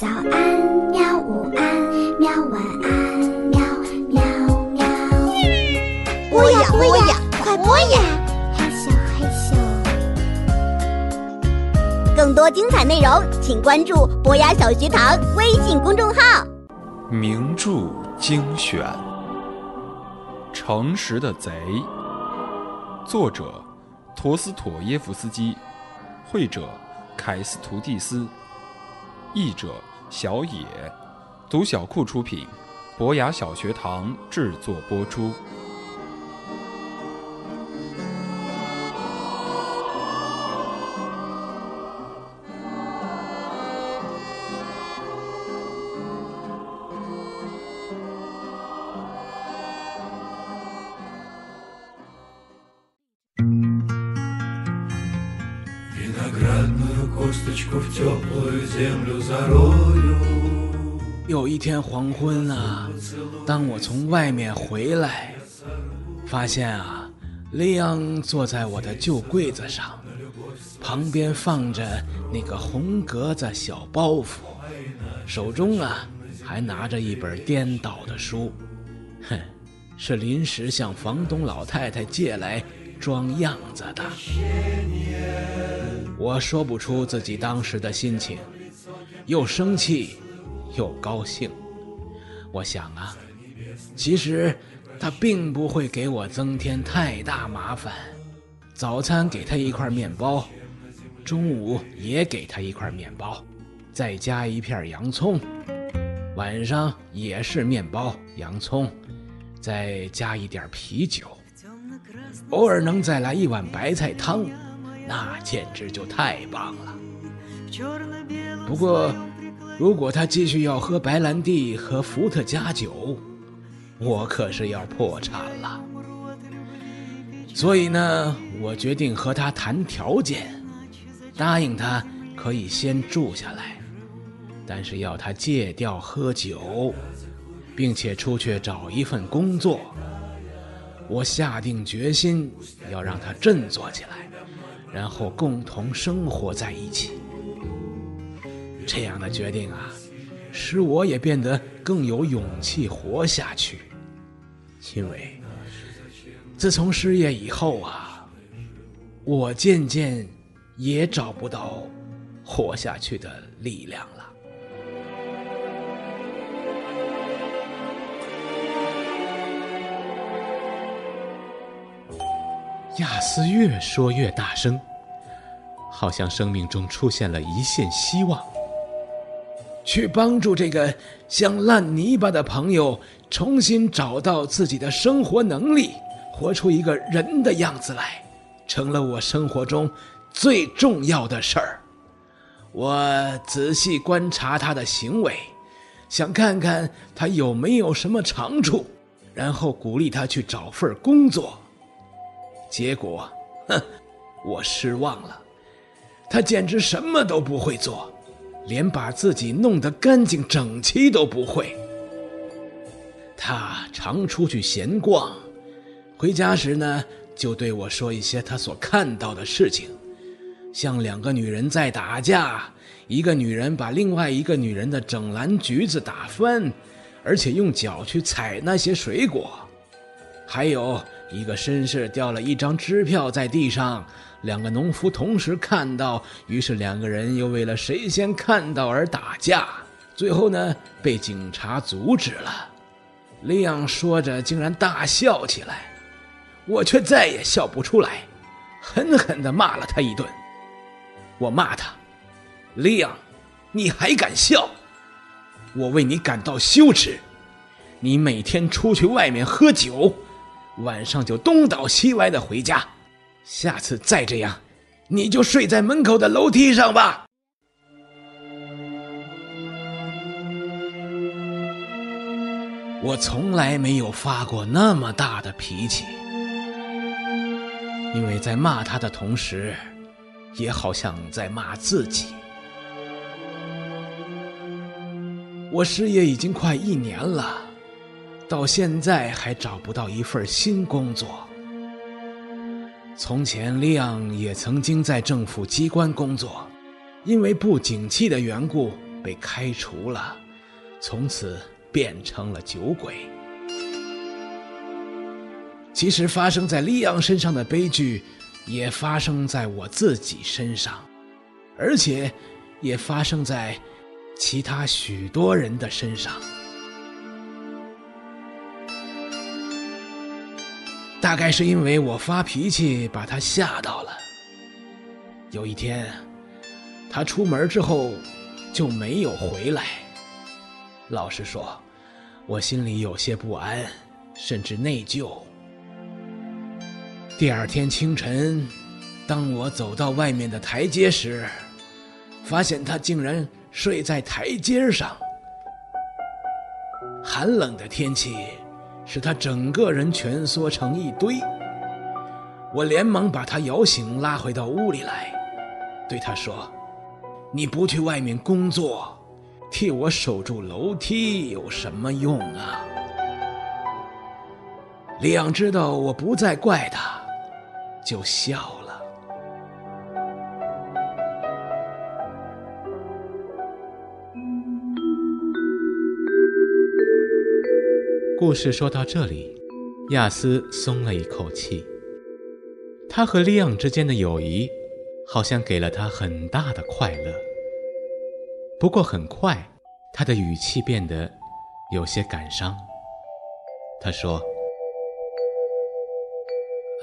早安，喵！午安，喵！晚安，喵喵喵！播呀播呀，快播呀！害羞害羞。更多精彩内容，请关注博雅小学堂微信公众号。名著精选，《诚实的贼》，作者陀思妥耶夫斯基，绘者凯斯图蒂斯，译者小野，读小库出品，博雅小学堂制作播出。有一天黄昏啊，当我从外面回来，发现啊，利昂坐在我的旧柜子上，旁边放着那个红格子小包袱，手中啊还拿着一本颠倒的书，哼，是临时向房东老太太借来装样子的。我说不出自己当时的心情，又生气，又高兴。我想啊，其实他并不会给我增添太大麻烦。早餐给他一块面包，中午也给他一块面包，再加一片洋葱。晚上也是面包、洋葱，再加一点啤酒。偶尔能再来一碗白菜汤。那简直就太棒了。不过，如果他继续要喝白兰地和伏特加酒，我可是要破产了。所以呢，我决定和他谈条件，答应他可以先住下来，但是要他戒掉喝酒，并且出去找一份工作。我下定决心要让他振作起来。然后共同生活在一起，这样的决定啊，使我也变得更有勇气活下去。因为自从失业以后啊，我渐渐也找不到活下去的力量了。亚斯越说越大声，好像生命中出现了一线希望，去帮助这个像烂泥巴的朋友重新找到自己的生活能力，活出一个人的样子来，成了我生活中最重要的事儿。我仔细观察他的行为，想看看他有没有什么长处，然后鼓励他去找份工作。结果，哼，我失望了。他简直什么都不会做，连把自己弄得干净整齐都不会。他常出去闲逛，回家时呢，就对我说一些他所看到的事情，像两个女人在打架，一个女人把另外一个女人的整篮橘子打翻，而且用脚去踩那些水果，还有。一个绅士掉了一张支票在地上，两个农夫同时看到，于是两个人又为了谁先看到而打架，最后呢被警察阻止了。利昂说着竟然大笑起来，我却再也笑不出来，狠狠地骂了他一顿。我骂他：“利昂，你还敢笑？我为你感到羞耻。你每天出去外面喝酒。”晚上就东倒西歪的回家，下次再这样，你就睡在门口的楼梯上吧。我从来没有发过那么大的脾气，因为在骂他的同时，也好像在骂自己。我失业已经快一年了。到现在还找不到一份新工作。从前，利昂也曾经在政府机关工作，因为不景气的缘故，被开除了，从此变成了酒鬼。其实发生在利昂身上的悲剧，也发生在我自己身上，而且也发生在其他许多人的身上。大概是因为我发脾气把他吓到了。有一天，他出门之后就没有回来。老实说，我心里有些不安，甚至内疚。第二天清晨，当我走到外面的台阶时，发现他竟然睡在台阶上。寒冷的天气。使他整个人蜷缩成一堆。我连忙把他摇醒，拉回到屋里来，对他说：“你不去外面工作，替我守住楼梯有什么用啊？”李昂知道我不再怪他，就笑了。故事说到这里，亚斯松了一口气。他和利昂之间的友谊，好像给了他很大的快乐。不过很快，他的语气变得有些感伤。他说：“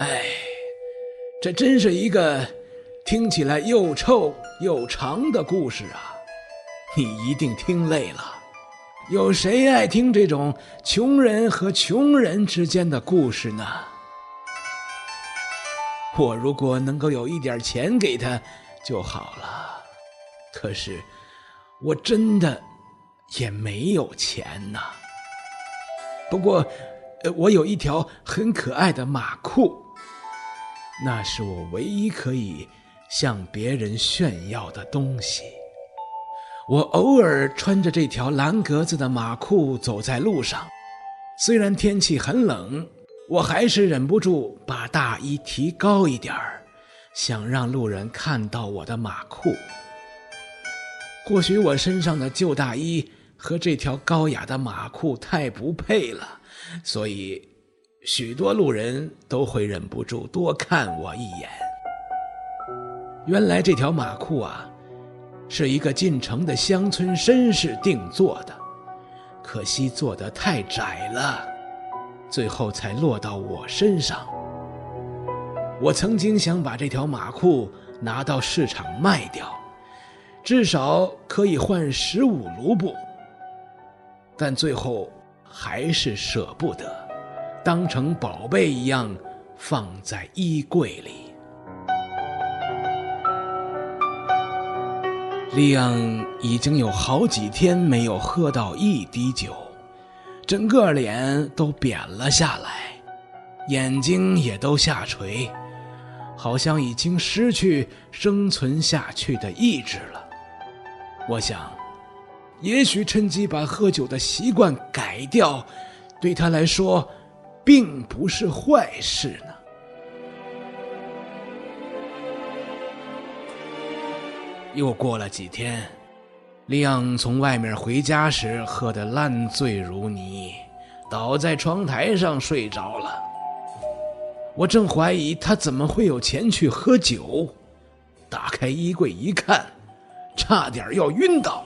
哎，这真是一个听起来又臭又长的故事啊！你一定听累了。”有谁爱听这种穷人和穷人之间的故事呢？我如果能够有一点钱给他就好了，可是我真的也没有钱呐。不过，呃我有一条很可爱的马裤，那是我唯一可以向别人炫耀的东西。我偶尔穿着这条蓝格子的马裤走在路上，虽然天气很冷，我还是忍不住把大衣提高一点儿，想让路人看到我的马裤。或许我身上的旧大衣和这条高雅的马裤太不配了，所以许多路人都会忍不住多看我一眼。原来这条马裤啊。是一个进城的乡村绅士定做的，可惜做得太窄了，最后才落到我身上。我曾经想把这条马裤拿到市场卖掉，至少可以换十五卢布，但最后还是舍不得，当成宝贝一样放在衣柜里。利昂已经有好几天没有喝到一滴酒，整个脸都扁了下来，眼睛也都下垂，好像已经失去生存下去的意志了。我想，也许趁机把喝酒的习惯改掉，对他来说，并不是坏事又过了几天，利昂从外面回家时喝得烂醉如泥，倒在窗台上睡着了。我正怀疑他怎么会有钱去喝酒，打开衣柜一看，差点要晕倒，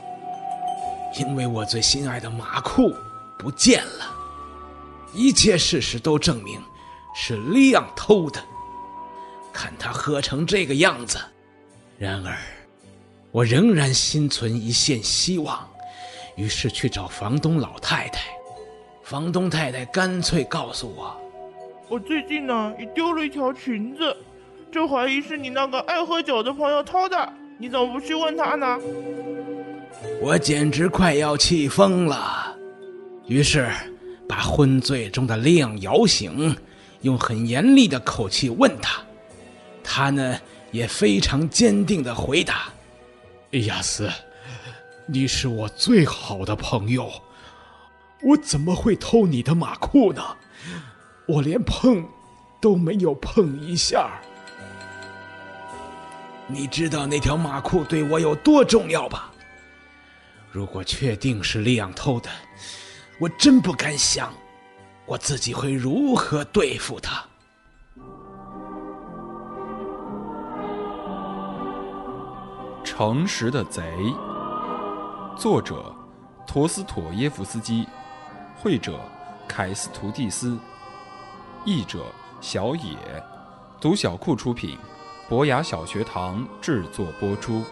因为我最心爱的马裤不见了。一切事实都证明是利昂偷的。看他喝成这个样子，然而。我仍然心存一线希望，于是去找房东老太太。房东太太干脆告诉我：“我最近呢也丢了一条裙子，就怀疑是你那个爱喝酒的朋友偷的。你怎么不去问他呢？”我简直快要气疯了，于是把昏醉中的亮摇醒，用很严厉的口气问他。他呢也非常坚定的回答。亚斯，你是我最好的朋友，我怎么会偷你的马裤呢？我连碰都没有碰一下。你知道那条马裤对我有多重要吧？如果确定是利昂偷的，我真不敢想，我自己会如何对付他。诚实的贼。作者：陀思妥耶夫斯基，绘者：凯斯图蒂斯，译者：小野，读小库出品，博雅小学堂制作播出。